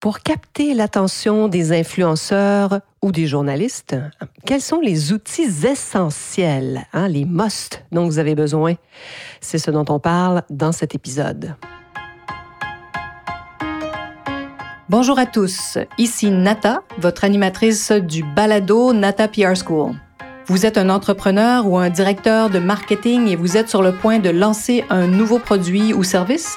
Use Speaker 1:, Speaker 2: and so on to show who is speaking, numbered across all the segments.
Speaker 1: Pour capter l'attention des influenceurs ou des journalistes, quels sont les outils essentiels, hein, les must dont vous avez besoin? C'est ce dont on parle dans cet épisode. Bonjour à tous, ici Nata, votre animatrice du balado Nata PR School. Vous êtes un entrepreneur ou un directeur de marketing et vous êtes sur le point de lancer un nouveau produit ou service?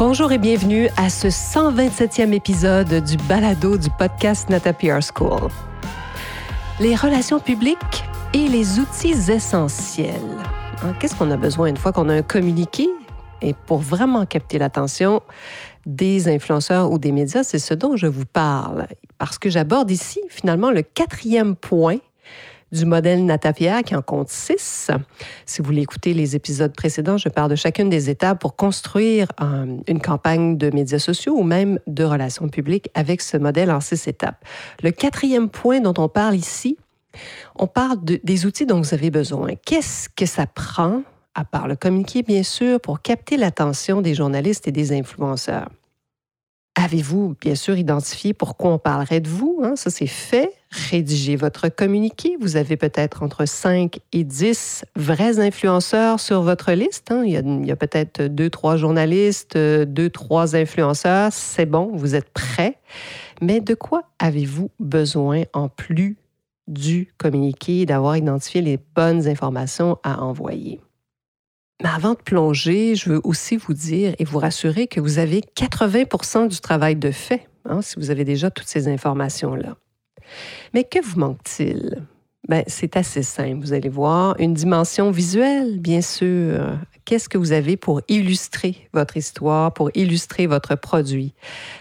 Speaker 1: Bonjour et bienvenue à ce 127e épisode du balado du podcast Nata PR School. Les relations publiques et les outils essentiels. Hein, qu'est-ce qu'on a besoin une fois qu'on a un communiqué? Et pour vraiment capter l'attention des influenceurs ou des médias, c'est ce dont je vous parle. Parce que j'aborde ici finalement le quatrième point du modèle Natapia qui en compte six. Si vous voulez écouter les épisodes précédents, je parle de chacune des étapes pour construire euh, une campagne de médias sociaux ou même de relations publiques avec ce modèle en six étapes. Le quatrième point dont on parle ici, on parle des outils dont vous avez besoin. Qu'est-ce que ça prend, à part le communiqué bien sûr, pour capter l'attention des journalistes et des influenceurs? Avez-vous bien sûr identifié pourquoi on parlerait de vous? Hein? Ça, c'est fait. Rédigez votre communiqué. Vous avez peut-être entre 5 et 10 vrais influenceurs sur votre liste. Hein? Il y a, peut-être deux, trois journalistes, deux, trois influenceurs. C'est bon, vous êtes prêts. Mais de quoi avez-vous besoin en plus du communiqué, d'avoir identifié les bonnes informations à envoyer? Mais avant de plonger, je veux aussi vous dire et vous rassurer que vous avez 80% du travail de fait, hein, si vous avez déjà toutes ces informations-là. Mais que vous manque-t-il? Ben, c'est assez simple, vous allez voir. Une dimension visuelle, bien sûr. Qu'est-ce que vous avez pour illustrer votre histoire, pour illustrer votre produit?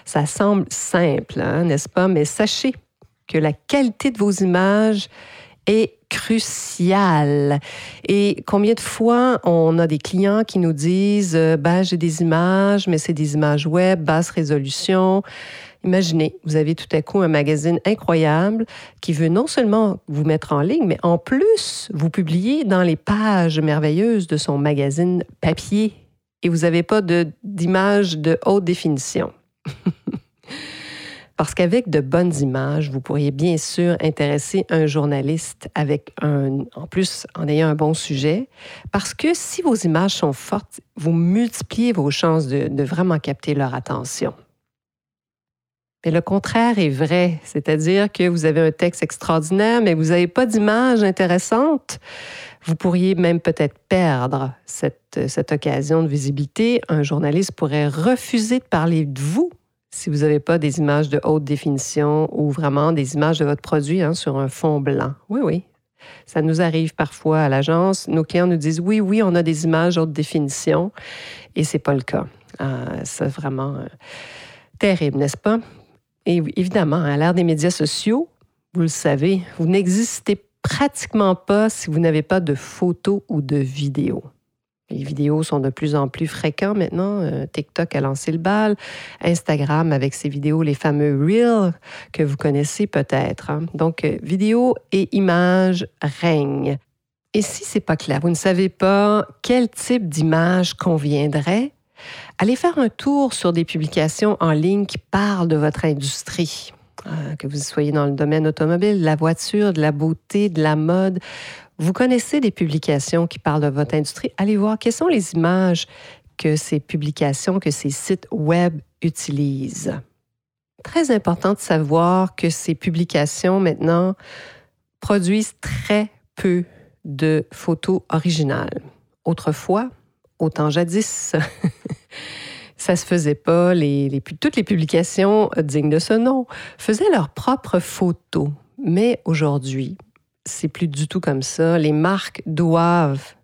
Speaker 1: Ça semble simple, hein, n'est-ce pas? Mais sachez que la qualité de vos images est crucial. Et combien de fois on a des clients qui nous disent euh, ben, j'ai des images, mais c'est des images web, basse résolution. Imaginez, vous avez tout à coup un magazine incroyable qui veut non seulement vous mettre en ligne, mais en plus vous publier dans les pages merveilleuses de son magazine papier. Et vous n'avez pas d'image de, de haute définition. Parce qu'avec de bonnes images, vous pourriez bien sûr intéresser un journaliste avec un, en plus en ayant un bon sujet. Parce que si vos images sont fortes, vous multipliez vos chances de, vraiment capter leur attention. Mais le contraire est vrai, c'est-à-dire que vous avez un texte extraordinaire, mais vous n'avez pas d'image intéressante. Vous pourriez même peut-être perdre cette, cette occasion de visibilité. Un journaliste pourrait refuser de parler de vous si vous n'avez pas des images de haute définition ou vraiment des images de votre produit hein, sur un fond blanc. Oui, oui. Ça nous arrive parfois à l'agence. Nos clients nous disent oui, oui, on a des images haute définition et c'est pas le cas. Euh, c'est vraiment euh, terrible, n'est-ce pas? Et évidemment, à l'ère des médias sociaux, vous le savez, vous n'existez pratiquement pas si vous n'avez pas de photos ou de vidéos. Les vidéos sont de plus en plus fréquentes maintenant. Euh, TikTok a lancé le bal. Instagram avec ses vidéos, les fameux Reels que vous connaissez peut-être. Hein. Donc, euh, vidéo et images règnent. Et si c'est pas clair, vous ne savez pas quel type d'image conviendrait, allez faire un tour sur des publications en ligne qui parlent de votre industrie. Euh, que vous soyez dans le domaine automobile, de la voiture, de la beauté, de la mode vous connaissez des publications qui parlent de votre industrie. Allez voir quelles sont les images que ces publications, que ces sites web utilisent. Très important de savoir que ces publications maintenant produisent très peu de photos originales. Autrefois, autant jadis, ça se faisait pas. Toutes les publications dignes de ce nom faisaient leurs propres photos. Mais aujourd'hui, c'est plus du tout comme ça. Les marques doivent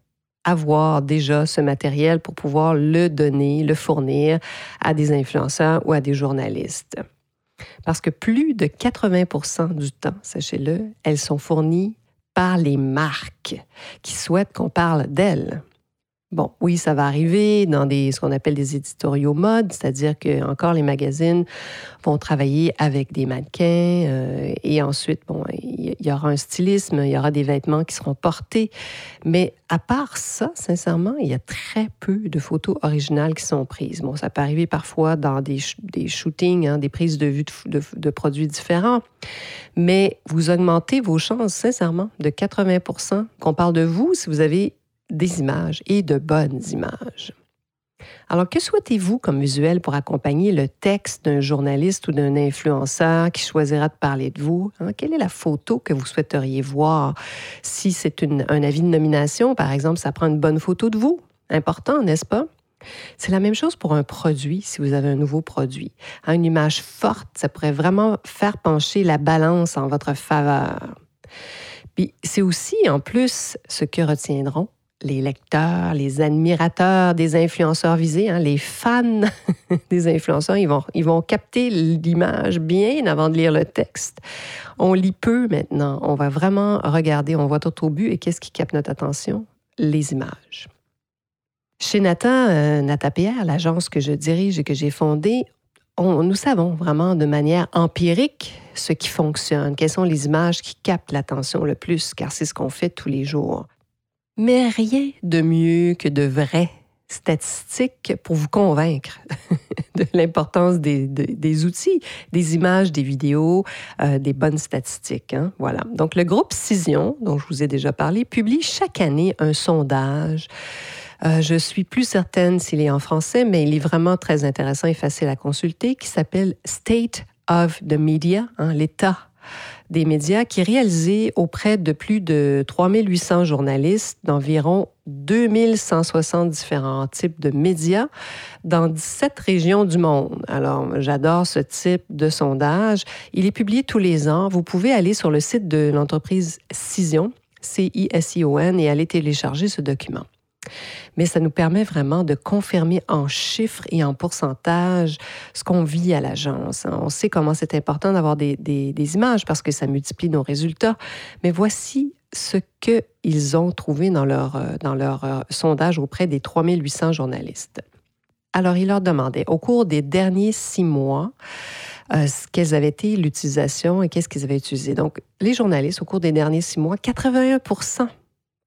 Speaker 1: avoir déjà ce matériel pour pouvoir le donner, le fournir à des influenceurs ou à des journalistes. Parce que plus de 80% du temps, sachez-le, elles sont fournies par les marques qui souhaitent qu'on parle d'elles. Bon, oui, ça va arriver dans des, ce qu'on appelle des éditoriaux mode, c'est-à-dire que encore les magazines vont travailler avec des mannequins euh, et ensuite, bon, il y aura un stylisme, il y aura des vêtements qui seront portés. Mais à part ça, sincèrement, il y a très peu de photos originales qui sont prises. Bon, ça peut arriver parfois dans des, des shootings, hein, des prises de vue de, de, produits différents, mais vous augmentez vos chances, sincèrement, de 80% qu'on parle de vous si vous avez des images et de bonnes images. Alors, que souhaitez-vous comme visuel pour accompagner le texte d'un journaliste ou d'un influenceur qui choisira de parler de vous? Hein? Quelle est la photo que vous souhaiteriez voir? Si c'est un avis de nomination, par exemple, ça prend une bonne photo de vous. Important, n'est-ce pas? C'est la même chose pour un produit, si vous avez un nouveau produit. Hein, une image forte, ça pourrait vraiment faire pencher la balance en votre faveur. Puis c'est aussi, en plus, ce que retiendront les lecteurs, les admirateurs des influenceurs visés, hein, les fans des influenceurs, ils vont, ils vont capter l'image bien avant de lire le texte. On lit peu maintenant. On va vraiment regarder, on voit tout au but. Et qu'est-ce qui capte notre attention? Les images. Chez Nathan, euh, Nata PR, l'agence que je dirige et que j'ai fondée, nous savons vraiment de manière empirique ce qui fonctionne, quelles sont les images qui captent l'attention le plus, car c'est ce qu'on fait tous les jours. Mais rien de mieux que de vraies statistiques pour vous convaincre de l'importance des, outils, des images, des vidéos, euh, des bonnes statistiques. Hein? Voilà. Donc, le groupe Cision, dont je vous ai déjà parlé, publie chaque année un sondage. Euh, je suis plus certaine s'il est en français, mais il est vraiment très intéressant et facile à consulter, qui s'appelle State of the Media, hein, l'état des médias qui est réalisé auprès de plus de 3800 journalistes d'environ 2160 différents types de médias dans 17 régions du monde. Alors, j'adore ce type de sondage. Il est publié tous les ans. Vous pouvez aller sur le site de l'entreprise Cision, C-I-S-I-O-N, et aller télécharger ce document mais ça nous permet vraiment de confirmer en chiffres et en pourcentage ce qu'on vit à l'agence. On sait comment c'est important d'avoir des, images parce que ça multiplie nos résultats, mais voici ce qu'ils ont trouvé dans leur, euh, dans leur euh, sondage auprès des 3800 journalistes. Alors, ils leur demandaient, au cours des derniers six mois, euh, quelles avaient été l'utilisation et qu'est-ce qu'ils avaient utilisé. Donc, les journalistes, au cours des derniers six mois, 81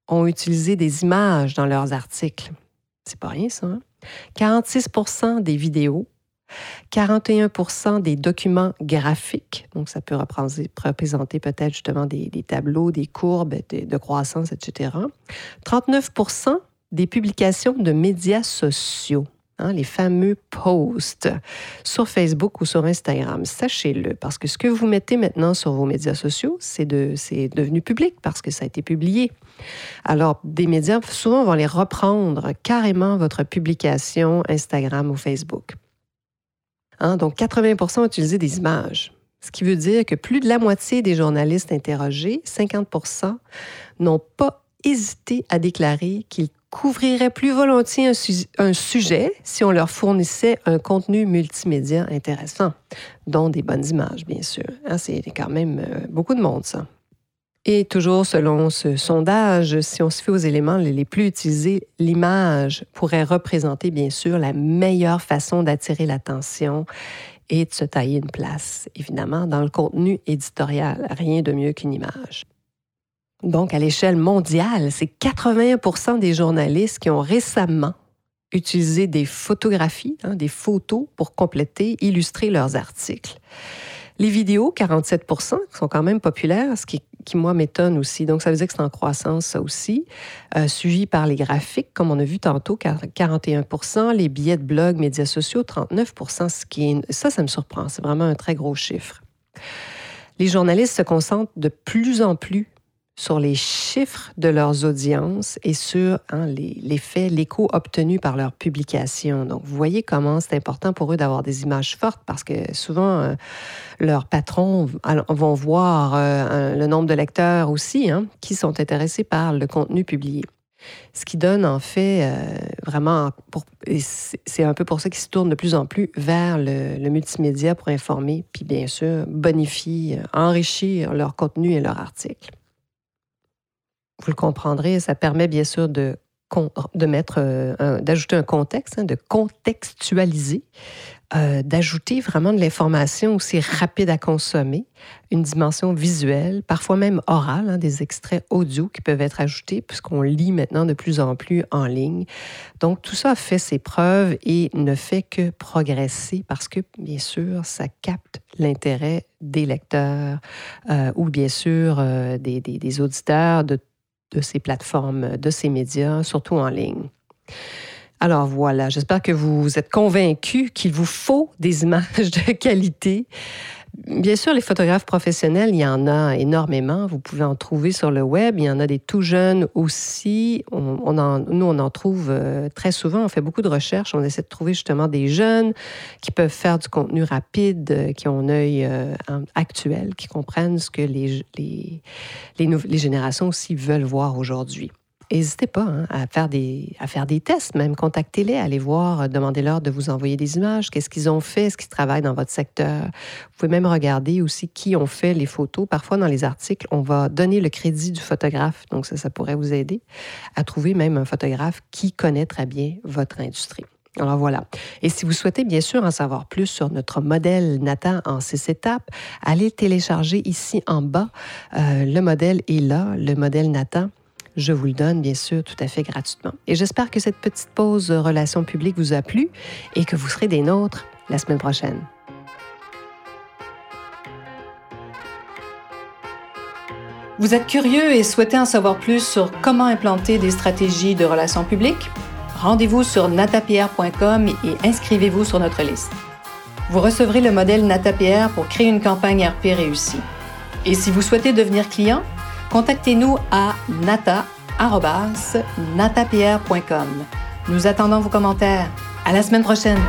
Speaker 1: ont utilisé des images dans leurs articles. C'est pas rien, ça. 46% hein? des vidéos, 41% des documents graphiques, donc ça peut représenter peut-être justement des, tableaux, des courbes de, de croissance, etc. 39% des publications de médias sociaux. Hein, les fameux posts sur Facebook ou sur Instagram. Sachez-le, parce que ce que vous mettez maintenant sur vos médias sociaux, c'est de, devenu public parce que ça a été publié. Alors, des médias, souvent, vont les reprendre carrément votre publication Instagram ou Facebook. Hein, donc, 80 ont utilisé des images. Ce qui veut dire que plus de la moitié des journalistes interrogés, 50% n'ont pas hésité à déclarer qu'ils couvriraient plus volontiers un, sujet si on leur fournissait un contenu multimédia intéressant, dont des bonnes images, bien sûr. Hein, c'est quand même euh, beaucoup de monde, ça. Et toujours selon ce sondage, si on se fait aux éléments les plus utilisés, l'image pourrait représenter bien sûr la meilleure façon d'attirer l'attention et de se tailler une place, évidemment, dans le contenu éditorial. Rien de mieux qu'une image. Donc, à l'échelle mondiale, c'est 81% des journalistes qui ont récemment utilisé des photographies, hein, des photos pour compléter, illustrer leurs articles. Les vidéos, 47% sont quand même populaires, ce qui, moi, m'étonne aussi. Donc, ça veut dire que c'est en croissance, ça aussi. Euh, suivi par les graphiques, comme on a vu tantôt, 41% les billets de blog, médias sociaux, 39% ce qui est, ça, ça me surprend. C'est vraiment un très gros chiffre. Les journalistes se concentrent de plus en plus sur les chiffres de leurs audiences et sur hein, l'effet, l'écho obtenu par leurs publications. Donc, vous voyez comment c'est important pour eux d'avoir des images fortes parce que souvent, euh, leurs patrons vont voir euh, le nombre de lecteurs aussi hein, qui sont intéressés par le contenu publié. Ce qui donne en fait euh, vraiment, c'est un peu pour ça qu'ils se tournent de plus en plus vers le, multimédia pour informer, puis bien sûr bonifier, enrichir leur contenu et leurs articles. Vous le comprendrez, ça permet bien sûr de mettre, euh, d'ajouter un contexte, hein, de contextualiser, euh, d'ajouter vraiment de l'information aussi rapide à consommer, une dimension visuelle, parfois même orale, hein, des extraits audio qui peuvent être ajoutés puisqu'on lit maintenant de plus en plus en ligne. Donc tout ça fait ses preuves et ne fait que progresser parce que bien sûr ça capte l'intérêt des lecteurs euh, ou bien sûr des, des, des auditeurs de de ces plateformes, de ces médias, surtout en ligne. Alors voilà, j'espère que vous êtes convaincus qu'il vous faut des images de qualité Bien sûr, les photographes professionnels, il y en a énormément. Vous pouvez en trouver sur le web. Il y en a des tout jeunes aussi. On, en, nous, on en trouve euh, très souvent. On fait beaucoup de recherches. On essaie de trouver justement des jeunes qui peuvent faire du contenu rapide, euh, qui ont un œil euh, actuel, qui comprennent ce que les, les, les, les générations aussi veulent voir aujourd'hui. N'hésitez pas hein, à, faire des, à faire des tests, même contactez-les, allez voir, euh, demandez-leur de vous envoyer des images, qu'est-ce qu'ils ont fait, est-ce qu'ils travaillent dans votre secteur. Vous pouvez même regarder aussi qui ont fait les photos. Parfois, dans les articles, on va donner le crédit du photographe, donc ça, ça pourrait vous aider à trouver même un photographe qui connaît très bien votre industrie. Alors voilà. Et si vous souhaitez bien sûr en savoir plus sur notre modèle Nathan en six étapes, allez télécharger ici en bas. Euh, le modèle est là, le modèle Nathan je vous le donne bien sûr tout à fait gratuitement. Et j'espère que cette petite pause relations publiques vous a plu et que vous serez des nôtres la semaine prochaine. Vous êtes curieux et souhaitez en savoir plus sur comment implanter des stratégies de relations publiques? Rendez-vous sur natapierre.com et inscrivez-vous sur notre liste. Vous recevrez le modèle Natapierre pour créer une campagne RP réussie. Et si vous souhaitez devenir client, contactez-nous à nata.natapierre.com. Nous attendons vos commentaires. À la semaine prochaine!